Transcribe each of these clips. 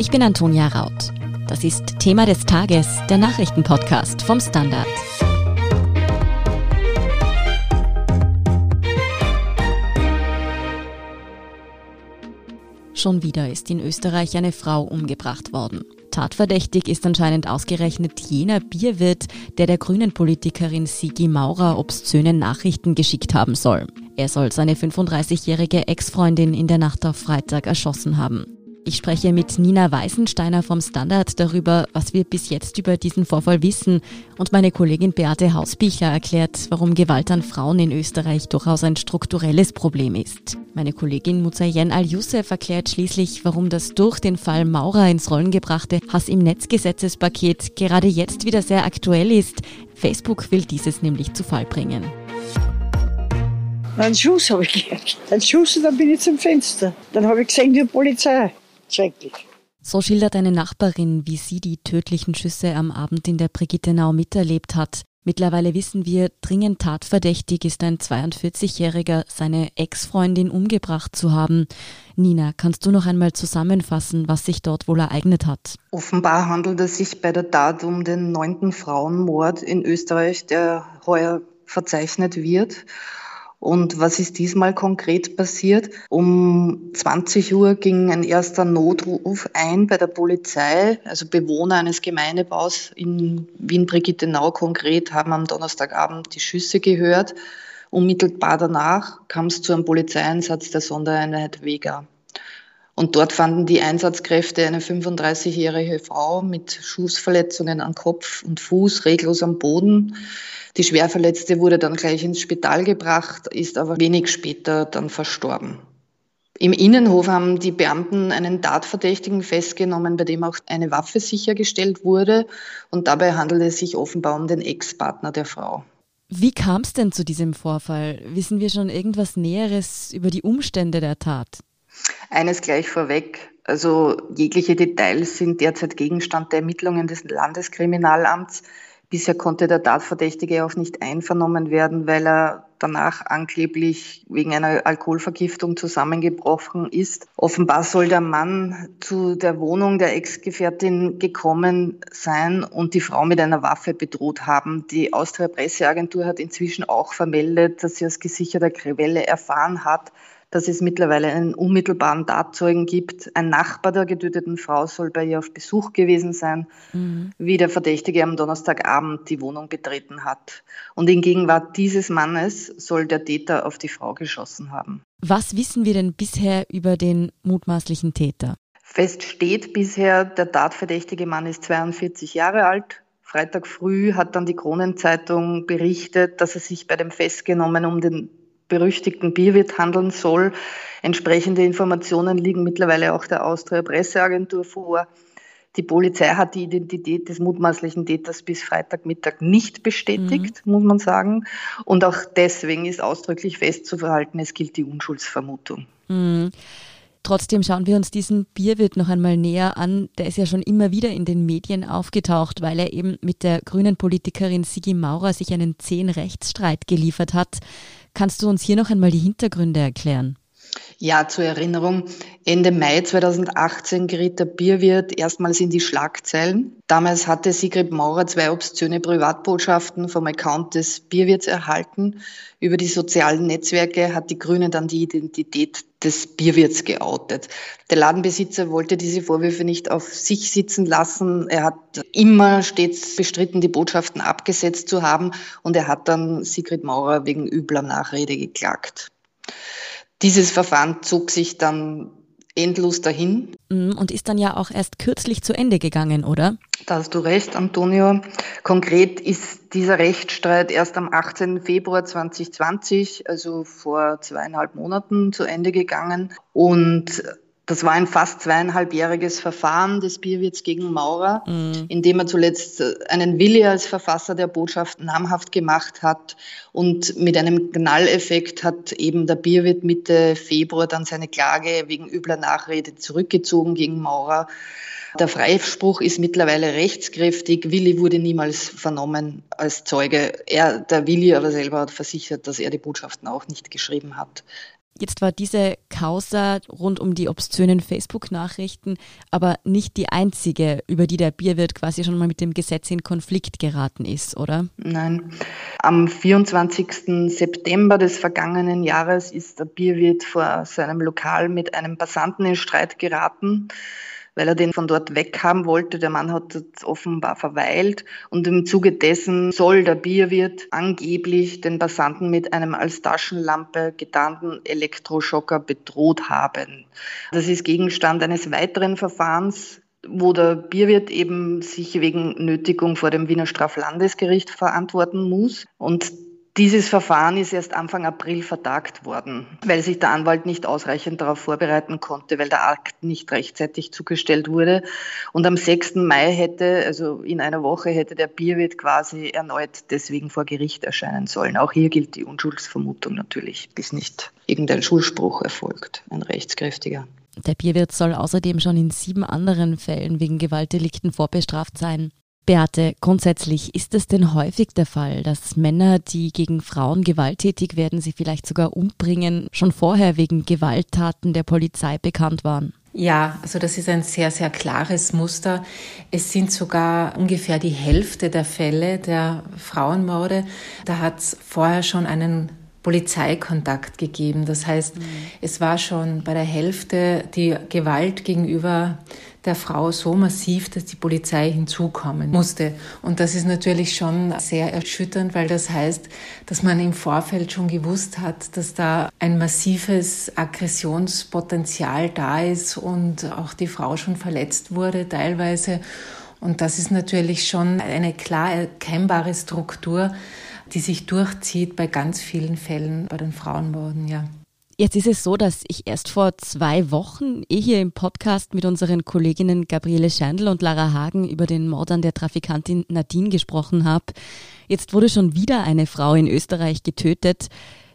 Ich bin Antonia Raut. Das ist Thema des Tages, der Nachrichtenpodcast vom Standard. Schon wieder ist in Österreich eine Frau umgebracht worden. Tatverdächtig ist anscheinend ausgerechnet jener Bierwirt, der der grünen Politikerin Sigi Maurer obszöne Nachrichten geschickt haben soll. Er soll seine 35-jährige Ex-Freundin in der Nacht auf Freitag erschossen haben. Ich spreche mit Nina Weißensteiner vom Standard darüber, was wir bis jetzt über diesen Vorfall wissen. Und meine Kollegin Beate Hausbichler erklärt, warum Gewalt an Frauen in Österreich durchaus ein strukturelles Problem ist. Meine Kollegin Muzayen Al-Youssef erklärt schließlich, warum das durch den Fall Maurer ins Rollen gebrachte Hass im Netzgesetzespaket gerade jetzt wieder sehr aktuell ist. Facebook will dieses nämlich zu Fall bringen. Einen Schuss habe ich gehört. Einen Schuss und dann bin ich zum Fenster. Dann habe ich gesehen, die Polizei. Schrecklich. So schildert eine Nachbarin, wie sie die tödlichen Schüsse am Abend in der Brigittenau miterlebt hat. Mittlerweile wissen wir, dringend tatverdächtig ist ein 42-Jähriger, seine Ex-Freundin umgebracht zu haben. Nina, kannst du noch einmal zusammenfassen, was sich dort wohl ereignet hat? Offenbar handelt es sich bei der Tat um den neunten Frauenmord in Österreich, der heuer verzeichnet wird. Und was ist diesmal konkret passiert? Um 20 Uhr ging ein erster Notruf ein bei der Polizei. Also Bewohner eines Gemeindebaus in Wien-Brigittenau konkret haben am Donnerstagabend die Schüsse gehört. Unmittelbar danach kam es zu einem Polizeieinsatz der Sondereinheit Vega. Und dort fanden die Einsatzkräfte eine 35-jährige Frau mit Schussverletzungen an Kopf und Fuß reglos am Boden. Die Schwerverletzte wurde dann gleich ins Spital gebracht, ist aber wenig später dann verstorben. Im Innenhof haben die Beamten einen Tatverdächtigen festgenommen, bei dem auch eine Waffe sichergestellt wurde. Und dabei handelt es sich offenbar um den Ex-Partner der Frau. Wie kam es denn zu diesem Vorfall? Wissen wir schon irgendwas Näheres über die Umstände der Tat? Eines gleich vorweg. Also jegliche Details sind derzeit Gegenstand der Ermittlungen des Landeskriminalamts. Bisher konnte der Tatverdächtige auch nicht einvernommen werden, weil er danach angeblich wegen einer Alkoholvergiftung zusammengebrochen ist. Offenbar soll der Mann zu der Wohnung der Ex-Gefährtin gekommen sein und die Frau mit einer Waffe bedroht haben. Die Austria Presseagentur hat inzwischen auch vermeldet, dass sie aus gesicherter Quelle erfahren hat, dass es mittlerweile einen unmittelbaren Tatzeugen gibt. Ein Nachbar der getöteten Frau soll bei ihr auf Besuch gewesen sein, mhm. wie der Verdächtige am Donnerstagabend die Wohnung betreten hat. Und in Gegenwart dieses Mannes soll der Täter auf die Frau geschossen haben. Was wissen wir denn bisher über den mutmaßlichen Täter? Fest steht bisher, der tatverdächtige Mann ist 42 Jahre alt. Freitag früh hat dann die Kronenzeitung berichtet, dass es sich bei dem Festgenommen um den berüchtigten Bierwirt handeln soll. Entsprechende Informationen liegen mittlerweile auch der Austria Presseagentur vor. Die Polizei hat die Identität des mutmaßlichen Täters bis Freitagmittag nicht bestätigt, mhm. muss man sagen. Und auch deswegen ist ausdrücklich festzuverhalten, es gilt die Unschuldsvermutung. Mhm. Trotzdem schauen wir uns diesen Bierwirt noch einmal näher an. Der ist ja schon immer wieder in den Medien aufgetaucht, weil er eben mit der grünen Politikerin Sigi Maurer sich einen zehn Rechtsstreit geliefert hat. Kannst du uns hier noch einmal die Hintergründe erklären? Ja, zur Erinnerung. Ende Mai 2018 geriet der Bierwirt erstmals in die Schlagzeilen. Damals hatte Sigrid Maurer zwei obszöne Privatbotschaften vom Account des Bierwirts erhalten. Über die sozialen Netzwerke hat die Grüne dann die Identität des Bierwirts geoutet. Der Ladenbesitzer wollte diese Vorwürfe nicht auf sich sitzen lassen. Er hat immer stets bestritten, die Botschaften abgesetzt zu haben und er hat dann Sigrid Maurer wegen übler Nachrede geklagt. Dieses Verfahren zog sich dann endlos dahin. Mhm, und ist dann ja auch erst kürzlich zu Ende gegangen, oder? Da hast du recht, Antonio. Konkret ist dieser Rechtsstreit erst am 18. Februar 2020, also vor zweieinhalb Monaten, zu Ende gegangen. Und das war ein fast zweieinhalbjähriges Verfahren des Bierwirts gegen Maurer, mhm. in dem er zuletzt äh, einen Willi als Verfasser der Botschaft namhaft gemacht hat. Und mit einem Knalleffekt hat eben der Bierwirt Mitte Februar dann seine Klage wegen übler Nachrede zurückgezogen gegen Maurer. Der Freispruch ist mittlerweile rechtskräftig. Willi wurde niemals vernommen als Zeuge. Er, der Willi aber selber hat versichert, dass er die Botschaften auch nicht geschrieben hat. Jetzt war diese Causa rund um die obszönen Facebook-Nachrichten aber nicht die einzige, über die der Bierwirt quasi schon mal mit dem Gesetz in Konflikt geraten ist, oder? Nein. Am 24. September des vergangenen Jahres ist der Bierwirt vor seinem Lokal mit einem Passanten in Streit geraten weil er den von dort weghaben wollte. Der Mann hat offenbar verweilt und im Zuge dessen soll der Bierwirt angeblich den Passanten mit einem als Taschenlampe getarnten Elektroschocker bedroht haben. Das ist Gegenstand eines weiteren Verfahrens wo der Bierwirt eben sich wegen Nötigung vor dem Wiener Straflandesgericht verantworten muss. Und dieses Verfahren ist erst Anfang April vertagt worden, weil sich der Anwalt nicht ausreichend darauf vorbereiten konnte, weil der Akt nicht rechtzeitig zugestellt wurde. Und am 6. Mai hätte, also in einer Woche, hätte der Bierwirt quasi erneut deswegen vor Gericht erscheinen sollen. Auch hier gilt die Unschuldsvermutung natürlich, bis nicht irgendein Schulspruch erfolgt, ein rechtskräftiger. Der Bierwirt soll außerdem schon in sieben anderen Fällen wegen Gewaltdelikten vorbestraft sein. Beate, grundsätzlich ist es denn häufig der Fall, dass Männer, die gegen Frauen gewalttätig werden, sie vielleicht sogar umbringen, schon vorher wegen Gewalttaten der Polizei bekannt waren? Ja, also das ist ein sehr, sehr klares Muster. Es sind sogar ungefähr die Hälfte der Fälle der Frauenmorde. Da hat es vorher schon einen Polizeikontakt gegeben. Das heißt, mhm. es war schon bei der Hälfte die Gewalt gegenüber der Frau so massiv, dass die Polizei hinzukommen musste. Und das ist natürlich schon sehr erschütternd, weil das heißt, dass man im Vorfeld schon gewusst hat, dass da ein massives Aggressionspotenzial da ist und auch die Frau schon verletzt wurde teilweise. Und das ist natürlich schon eine klar erkennbare Struktur, die sich durchzieht bei ganz vielen Fällen bei den Frauenmorden, ja. Jetzt ist es so, dass ich erst vor zwei Wochen eh hier im Podcast mit unseren Kolleginnen Gabriele Scheindl und Lara Hagen über den Mord an der Trafikantin Nadine gesprochen habe. Jetzt wurde schon wieder eine Frau in Österreich getötet.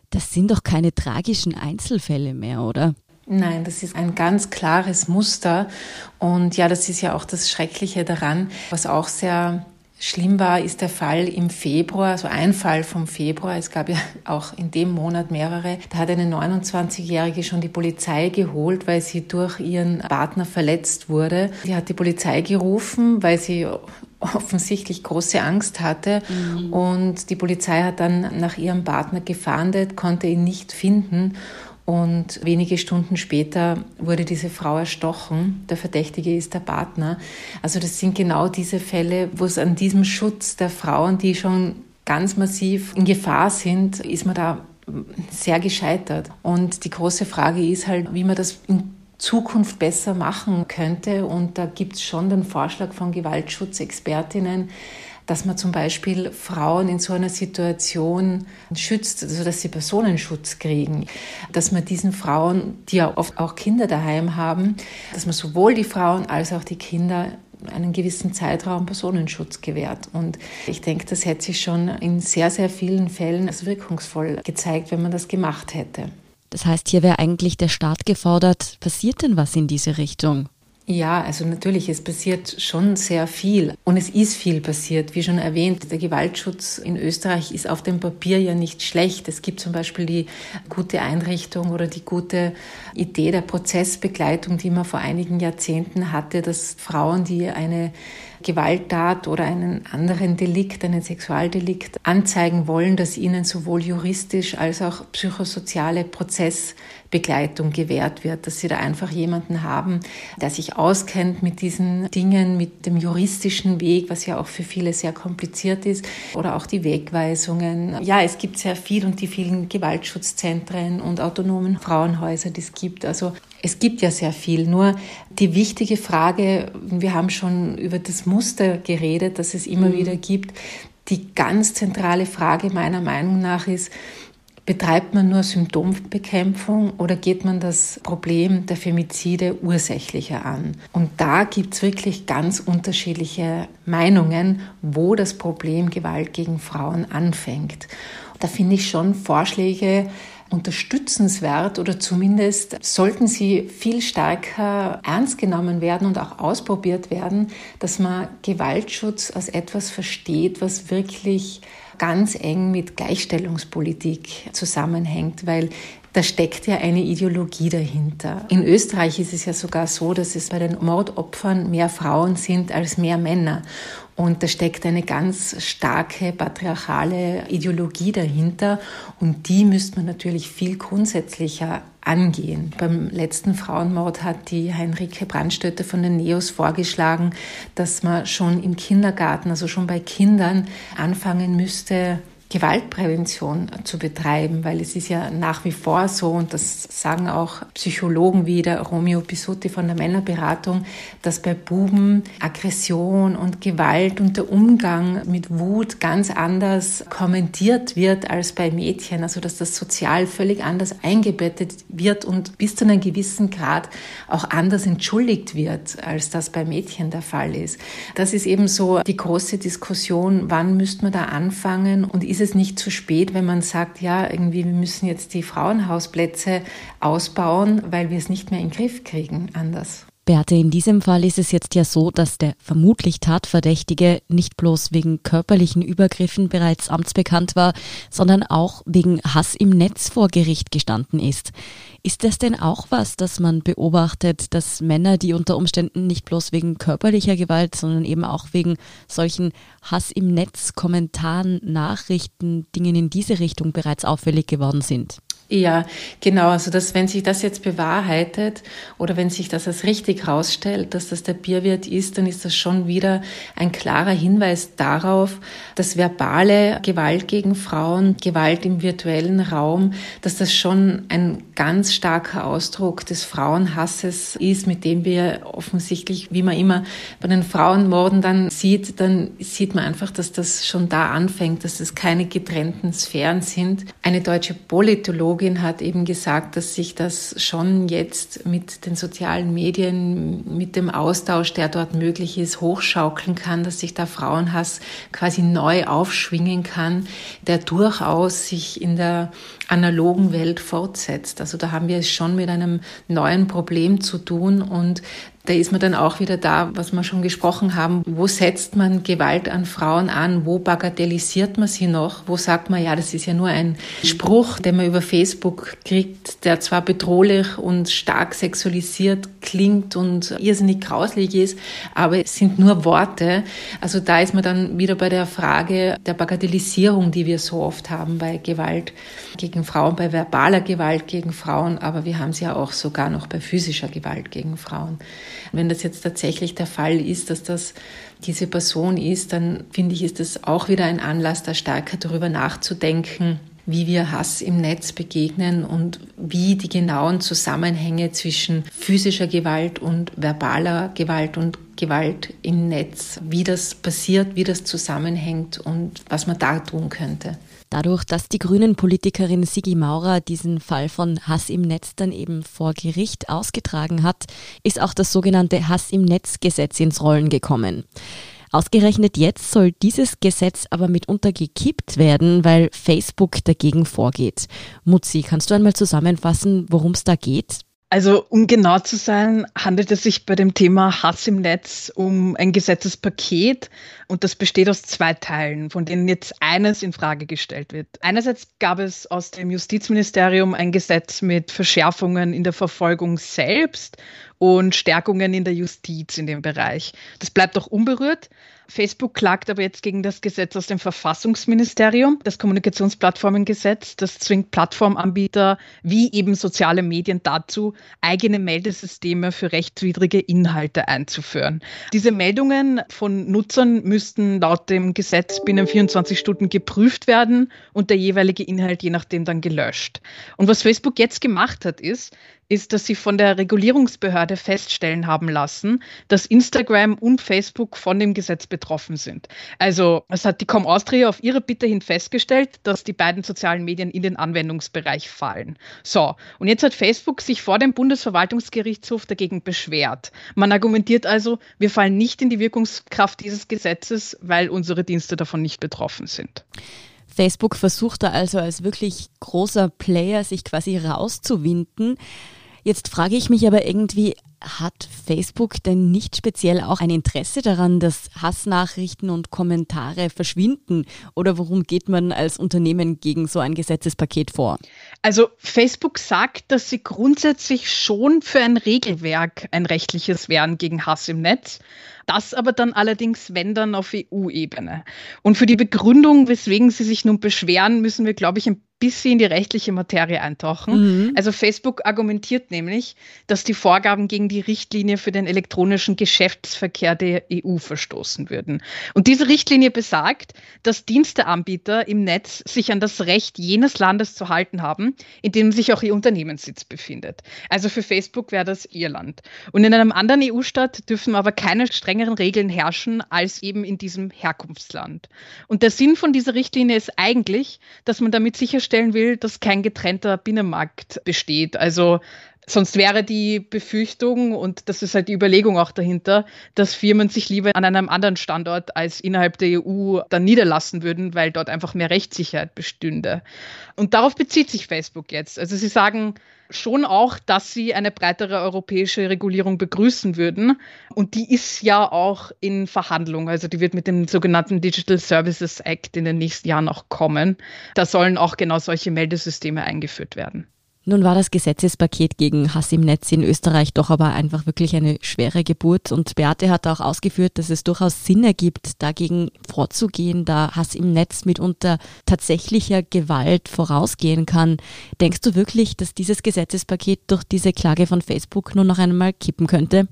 Das sind doch keine tragischen Einzelfälle mehr, oder? Nein, das ist ein ganz klares Muster. Und ja, das ist ja auch das Schreckliche daran, was auch sehr Schlimm war, ist der Fall im Februar, also ein Fall vom Februar. Es gab ja auch in dem Monat mehrere. Da hat eine 29-Jährige schon die Polizei geholt, weil sie durch ihren Partner verletzt wurde. Sie hat die Polizei gerufen, weil sie offensichtlich große Angst hatte. Mhm. Und die Polizei hat dann nach ihrem Partner gefahndet, konnte ihn nicht finden. Und wenige Stunden später wurde diese Frau erstochen. Der Verdächtige ist der Partner. Also das sind genau diese Fälle, wo es an diesem Schutz der Frauen, die schon ganz massiv in Gefahr sind, ist man da sehr gescheitert. Und die große Frage ist halt, wie man das in Zukunft besser machen könnte. Und da gibt es schon den Vorschlag von Gewaltschutzexpertinnen, dass man zum Beispiel Frauen in so einer Situation schützt, also dass sie Personenschutz kriegen, dass man diesen Frauen, die ja oft auch Kinder daheim haben, dass man sowohl die Frauen als auch die Kinder einen gewissen Zeitraum Personenschutz gewährt. Und ich denke, das hätte sich schon in sehr, sehr vielen Fällen als wirkungsvoll gezeigt, wenn man das gemacht hätte. Das heißt, hier wäre eigentlich der Staat gefordert. Passiert denn was in diese Richtung? Ja, also natürlich, es passiert schon sehr viel. Und es ist viel passiert. Wie schon erwähnt, der Gewaltschutz in Österreich ist auf dem Papier ja nicht schlecht. Es gibt zum Beispiel die gute Einrichtung oder die gute Idee der Prozessbegleitung, die man vor einigen Jahrzehnten hatte, dass Frauen, die eine Gewalttat oder einen anderen Delikt, einen Sexualdelikt anzeigen wollen, dass ihnen sowohl juristisch als auch psychosoziale Prozessbegleitung gewährt wird, dass sie da einfach jemanden haben, der sich auskennt mit diesen Dingen, mit dem juristischen Weg, was ja auch für viele sehr kompliziert ist, oder auch die Wegweisungen. Ja, es gibt sehr viel und die vielen Gewaltschutzzentren und autonomen Frauenhäuser, die es gibt. Also es gibt ja sehr viel. Nur die wichtige Frage, wir haben schon über das Muster geredet, das es immer mhm. wieder gibt. Die ganz zentrale Frage meiner Meinung nach ist, betreibt man nur Symptombekämpfung oder geht man das Problem der Femizide ursächlicher an? Und da gibt es wirklich ganz unterschiedliche Meinungen, wo das Problem Gewalt gegen Frauen anfängt. Da finde ich schon Vorschläge unterstützenswert oder zumindest sollten sie viel stärker ernst genommen werden und auch ausprobiert werden, dass man Gewaltschutz als etwas versteht, was wirklich ganz eng mit Gleichstellungspolitik zusammenhängt, weil da steckt ja eine Ideologie dahinter. In Österreich ist es ja sogar so, dass es bei den Mordopfern mehr Frauen sind als mehr Männer. Und da steckt eine ganz starke patriarchale Ideologie dahinter. Und die müsste man natürlich viel grundsätzlicher angehen. Beim letzten Frauenmord hat die Heinrike Brandstötter von den Neos vorgeschlagen, dass man schon im Kindergarten, also schon bei Kindern, anfangen müsste, Gewaltprävention zu betreiben, weil es ist ja nach wie vor so, und das sagen auch Psychologen wie der Romeo Pisutti von der Männerberatung, dass bei Buben Aggression und Gewalt und der Umgang mit Wut ganz anders kommentiert wird als bei Mädchen, also dass das sozial völlig anders eingebettet wird und bis zu einem gewissen Grad auch anders entschuldigt wird, als das bei Mädchen der Fall ist. Das ist eben so die große Diskussion, wann müsste man da anfangen und ist es nicht zu spät, wenn man sagt, ja, irgendwie, wir müssen jetzt die Frauenhausplätze ausbauen, weil wir es nicht mehr in den Griff kriegen anders. Beate, in diesem Fall ist es jetzt ja so, dass der vermutlich Tatverdächtige nicht bloß wegen körperlichen Übergriffen bereits amtsbekannt war, sondern auch wegen Hass im Netz vor Gericht gestanden ist. Ist das denn auch was, das man beobachtet, dass Männer, die unter Umständen nicht bloß wegen körperlicher Gewalt, sondern eben auch wegen solchen Hass im Netz, Kommentaren, Nachrichten, Dingen in diese Richtung bereits auffällig geworden sind? Ja, genau. Also, dass, wenn sich das jetzt bewahrheitet oder wenn sich das als richtig herausstellt, dass das der Bierwirt ist, dann ist das schon wieder ein klarer Hinweis darauf, dass verbale Gewalt gegen Frauen, Gewalt im virtuellen Raum, dass das schon ein ganz starker Ausdruck des Frauenhasses ist, mit dem wir offensichtlich, wie man immer bei den Frauenmorden dann sieht, dann sieht man einfach, dass das schon da anfängt, dass das keine getrennten Sphären sind. Eine deutsche Politologin hat eben gesagt, dass sich das schon jetzt mit den sozialen Medien, mit dem Austausch, der dort möglich ist, hochschaukeln kann, dass sich da Frauenhass quasi neu aufschwingen kann, der durchaus sich in der analogen Welt fortsetzt. Also da haben wir es schon mit einem neuen Problem zu tun und da ist man dann auch wieder da, was wir schon gesprochen haben. Wo setzt man Gewalt an Frauen an? Wo bagatellisiert man sie noch? Wo sagt man, ja, das ist ja nur ein Spruch, den man über Facebook kriegt, der zwar bedrohlich und stark sexualisiert klingt und irrsinnig grauslich ist, aber es sind nur Worte. Also da ist man dann wieder bei der Frage der Bagatellisierung, die wir so oft haben bei Gewalt gegen Frauen, bei verbaler Gewalt gegen Frauen, aber wir haben sie ja auch sogar noch bei physischer Gewalt gegen Frauen. Wenn das jetzt tatsächlich der Fall ist, dass das diese Person ist, dann finde ich, ist das auch wieder ein Anlass, da stärker darüber nachzudenken, wie wir Hass im Netz begegnen und wie die genauen Zusammenhänge zwischen physischer Gewalt und verbaler Gewalt und Gewalt im Netz, wie das passiert, wie das zusammenhängt und was man da tun könnte. Dadurch, dass die Grünen-Politikerin Sigi Maurer diesen Fall von Hass im Netz dann eben vor Gericht ausgetragen hat, ist auch das sogenannte Hass im Netz-Gesetz ins Rollen gekommen. Ausgerechnet jetzt soll dieses Gesetz aber mitunter gekippt werden, weil Facebook dagegen vorgeht. Mutzi, kannst du einmal zusammenfassen, worum es da geht? Also um genau zu sein, handelt es sich bei dem Thema Hass im Netz um ein Gesetzespaket und das besteht aus zwei Teilen, von denen jetzt eines in Frage gestellt wird. Einerseits gab es aus dem Justizministerium ein Gesetz mit Verschärfungen in der Verfolgung selbst und Stärkungen in der Justiz in dem Bereich. Das bleibt auch unberührt. Facebook klagt aber jetzt gegen das Gesetz aus dem Verfassungsministerium, das Kommunikationsplattformengesetz. Das zwingt Plattformanbieter wie eben soziale Medien dazu, eigene Meldesysteme für rechtswidrige Inhalte einzuführen. Diese Meldungen von Nutzern müssten laut dem Gesetz binnen 24 Stunden geprüft werden und der jeweilige Inhalt je nachdem dann gelöscht. Und was Facebook jetzt gemacht hat, ist, ist, dass sie von der Regulierungsbehörde feststellen haben lassen, dass Instagram und Facebook von dem Gesetz betroffen sind. Also es hat die Com Austria auf ihre Bitte hin festgestellt, dass die beiden sozialen Medien in den Anwendungsbereich fallen. So, und jetzt hat Facebook sich vor dem Bundesverwaltungsgerichtshof dagegen beschwert. Man argumentiert also, wir fallen nicht in die Wirkungskraft dieses Gesetzes, weil unsere Dienste davon nicht betroffen sind. Facebook versucht da also als wirklich großer Player sich quasi rauszuwinden. Jetzt frage ich mich aber irgendwie, Hat Facebook denn nicht speziell auch ein Interesse daran, dass Hassnachrichten und Kommentare verschwinden? Oder worum geht man als Unternehmen gegen so ein Gesetzespaket vor? Also Facebook sagt, dass sie grundsätzlich schon für ein Regelwerk, ein rechtliches wären gegen Hass im Netz. Das aber dann allerdings, wenn dann auf EU-Ebene. Und für die Begründung, weswegen sie sich nun beschweren, müssen wir, glaube ich, ein bisschen in die rechtliche Materie eintauchen. Mhm. Also Facebook argumentiert nämlich, dass die Vorgaben gegen die Richtlinie für den elektronischen Geschäftsverkehr der EU verstoßen würden. Und diese Richtlinie besagt, dass Diensteanbieter im Netz sich an das Recht jenes Landes zu halten haben, in dem sich auch ihr Unternehmenssitz befindet. Also für Facebook wäre das Irland. Und in einem anderen EU-Staat dürfen aber keine strengeren Regeln herrschen als eben in diesem Herkunftsland. Und der Sinn von dieser Richtlinie ist eigentlich, dass man damit sicherstellen will, dass kein getrennter Binnenmarkt besteht. Also Sonst wäre die Befürchtung, und das ist halt die Überlegung auch dahinter, dass Firmen sich lieber an einem anderen Standort als innerhalb der EU dann niederlassen würden, weil dort einfach mehr Rechtssicherheit bestünde. Und darauf bezieht sich Facebook jetzt. Also sie sagen, schon auch, dass sie eine breitere europäische Regulierung begrüßen würden. Und die ist ja auch in Verhandlung. Also die wird mit dem sogenannten Digital Services Act in den nächsten Jahren auch kommen. Da sollen auch genau solche Meldesysteme eingeführt werden. Nun war das Gesetzespaket gegen Hass im Netz in Österreich doch aber einfach wirklich eine schwere Geburt und Beate hat auch ausgeführt, dass es durchaus Sinn ergibt, dagegen vorzugehen, da Hass im Netz mitunter tatsächlicher Gewalt vorausgehen kann. Denkst du wirklich, dass dieses Gesetzespaket durch diese Klage von Facebook nur noch einmal kippen könnte?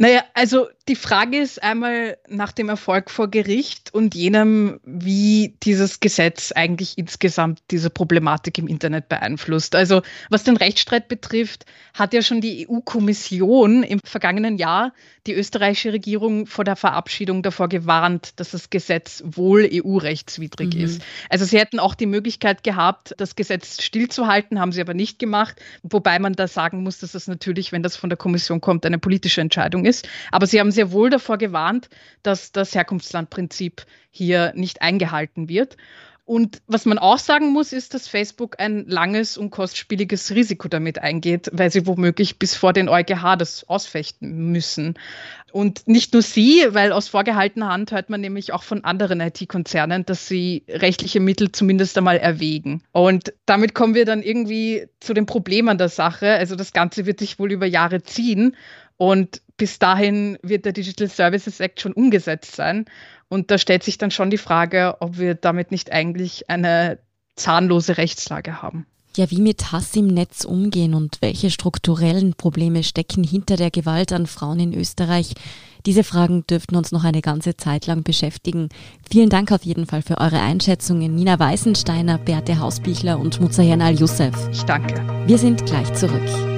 Naja, also die Frage ist einmal nach dem Erfolg vor Gericht und jenem, wie dieses Gesetz eigentlich insgesamt diese Problematik im Internet beeinflusst. Also was den Rechtsstreit betrifft, hat ja schon die EU-Kommission im vergangenen Jahr die österreichische Regierung vor der Verabschiedung davor gewarnt, dass das Gesetz wohl EU-rechtswidrig mhm. ist. Also sie hätten auch die Möglichkeit gehabt, das Gesetz stillzuhalten, haben sie aber nicht gemacht, wobei man da sagen muss, dass das natürlich, wenn das von der Kommission kommt, eine politische Entscheidung ist. Aber sie haben sehr wohl davor gewarnt, dass das Herkunftslandprinzip hier nicht eingehalten wird. Und was man auch sagen muss, ist, dass Facebook ein langes und kostspieliges Risiko damit eingeht, weil sie womöglich bis vor den EuGH das ausfechten müssen. Und nicht nur sie, weil aus vorgehaltener Hand hört man nämlich auch von anderen IT-Konzernen, dass sie rechtliche Mittel zumindest einmal erwägen. Und damit kommen wir dann irgendwie zu den Problemen der Sache. Also das Ganze wird sich wohl über Jahre ziehen. Und bis dahin wird der Digital Services Act schon umgesetzt sein. Und da stellt sich dann schon die Frage, ob wir damit nicht eigentlich eine zahnlose Rechtslage haben. Ja, wie mit Hass im Netz umgehen und welche strukturellen Probleme stecken hinter der Gewalt an Frauen in Österreich? Diese Fragen dürften uns noch eine ganze Zeit lang beschäftigen. Vielen Dank auf jeden Fall für eure Einschätzungen. Nina Weißensteiner, Berthe Hausbichler und Muzayan Al-Youssef. Ich danke. Wir sind gleich zurück.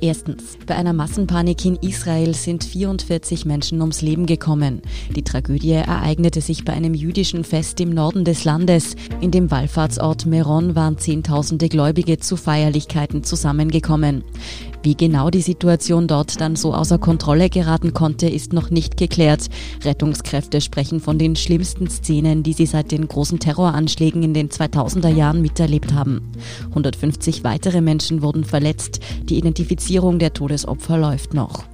Erstens. Bei einer Massenpanik in Israel sind 44 Menschen ums Leben gekommen. Die Tragödie ereignete sich bei einem jüdischen Fest im Norden des Landes. In dem Wallfahrtsort Meron waren Zehntausende Gläubige zu Feierlichkeiten zusammengekommen. Wie genau die Situation dort dann so außer Kontrolle geraten konnte, ist noch nicht geklärt. Rettungskräfte sprechen von den schlimmsten Szenen, die sie seit den großen Terroranschlägen in den 2000er Jahren miterlebt haben. 150 weitere Menschen wurden verletzt. Die Identifizierung der Todesopfer läuft noch.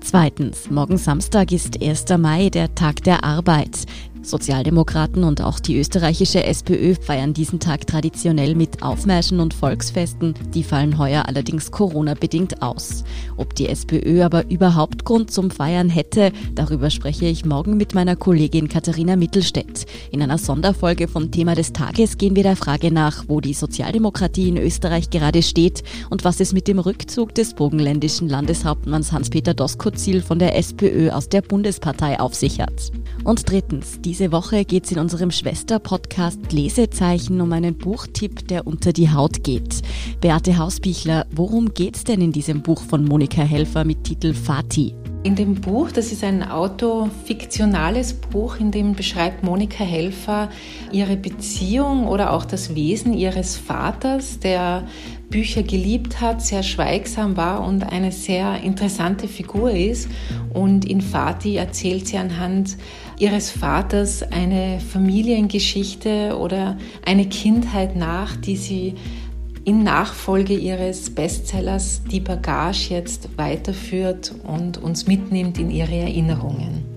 Zweitens, morgen Samstag ist 1. Mai, der Tag der Arbeit. Sozialdemokraten und auch die österreichische SPÖ feiern diesen Tag traditionell mit Aufmärschen und Volksfesten. Die fallen heuer allerdings Corona-bedingt aus. Ob die SPÖ aber überhaupt Grund zum Feiern hätte, darüber spreche ich morgen mit meiner Kollegin Katharina Mittelstädt. In einer Sonderfolge vom Thema des Tages gehen wir der Frage nach, wo die Sozialdemokratie in Österreich gerade steht und was es mit dem Rückzug des burgenländischen Landeshauptmanns Hans-Peter Doskozil von der SPÖ aus der Bundespartei auf sich hat. Und drittens, die diese Woche geht es in unserem Schwester-Podcast Lesezeichen um einen Buchtipp, der unter die Haut geht. Beate Hausbichler, worum geht's denn in diesem Buch von Monika Helfer mit Titel Fati? In dem Buch, das ist ein autofiktionales Buch, in dem beschreibt Monika Helfer ihre Beziehung oder auch das Wesen ihres Vaters, der Bücher geliebt hat, sehr schweigsam war und eine sehr interessante Figur ist. Und in Fati erzählt sie anhand ihres Vaters eine Familiengeschichte oder eine Kindheit nach, die sie in Nachfolge ihres Bestsellers Die Bagage jetzt weiterführt und uns mitnimmt in ihre Erinnerungen.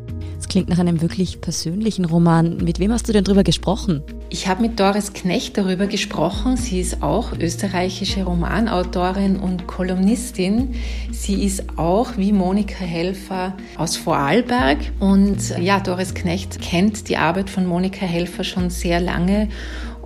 Klingt nach einem wirklich persönlichen Roman. Mit wem hast du denn darüber gesprochen? Ich habe mit Doris Knecht darüber gesprochen. Sie ist auch österreichische Romanautorin und Kolumnistin. Sie ist auch wie Monika Helfer aus Vorarlberg. Und ja, Doris Knecht kennt die Arbeit von Monika Helfer schon sehr lange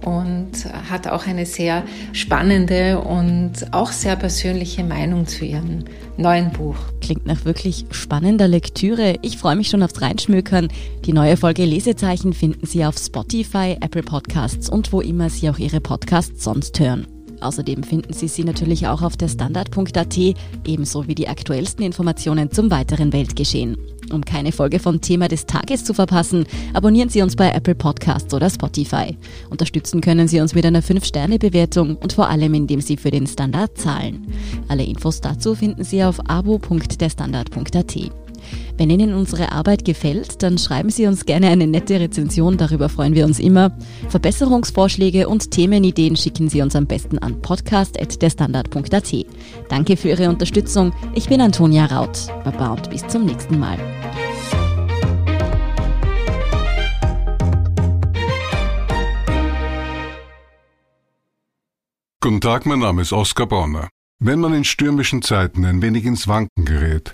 und hat auch eine sehr spannende und auch sehr persönliche Meinung zu ihrem neuen Buch. Klingt nach wirklich spannender Lektüre. Ich freue mich schon aufs Reinschmökern. Die neue Folge Lesezeichen finden Sie auf Spotify, Apple Podcasts und wo immer Sie auch Ihre Podcasts sonst hören. Außerdem finden Sie sie natürlich auch auf der Standard.at, ebenso wie die aktuellsten Informationen zum weiteren Weltgeschehen. Um keine Folge vom Thema des Tages zu verpassen, abonnieren Sie uns bei Apple Podcasts oder Spotify. Unterstützen können Sie uns mit einer 5-Sterne-Bewertung und vor allem, indem Sie für den Standard zahlen. Alle Infos dazu finden Sie auf abo.derstandard.at. Wenn Ihnen unsere Arbeit gefällt, dann schreiben Sie uns gerne eine nette Rezension, darüber freuen wir uns immer. Verbesserungsvorschläge und Themenideen schicken Sie uns am besten an podcast.derstandard.at. Danke für Ihre Unterstützung. Ich bin Antonia Raut. Baba und bis zum nächsten Mal. Guten Tag, mein Name ist Oskar Bonner. Wenn man in stürmischen Zeiten ein wenig ins Wanken gerät,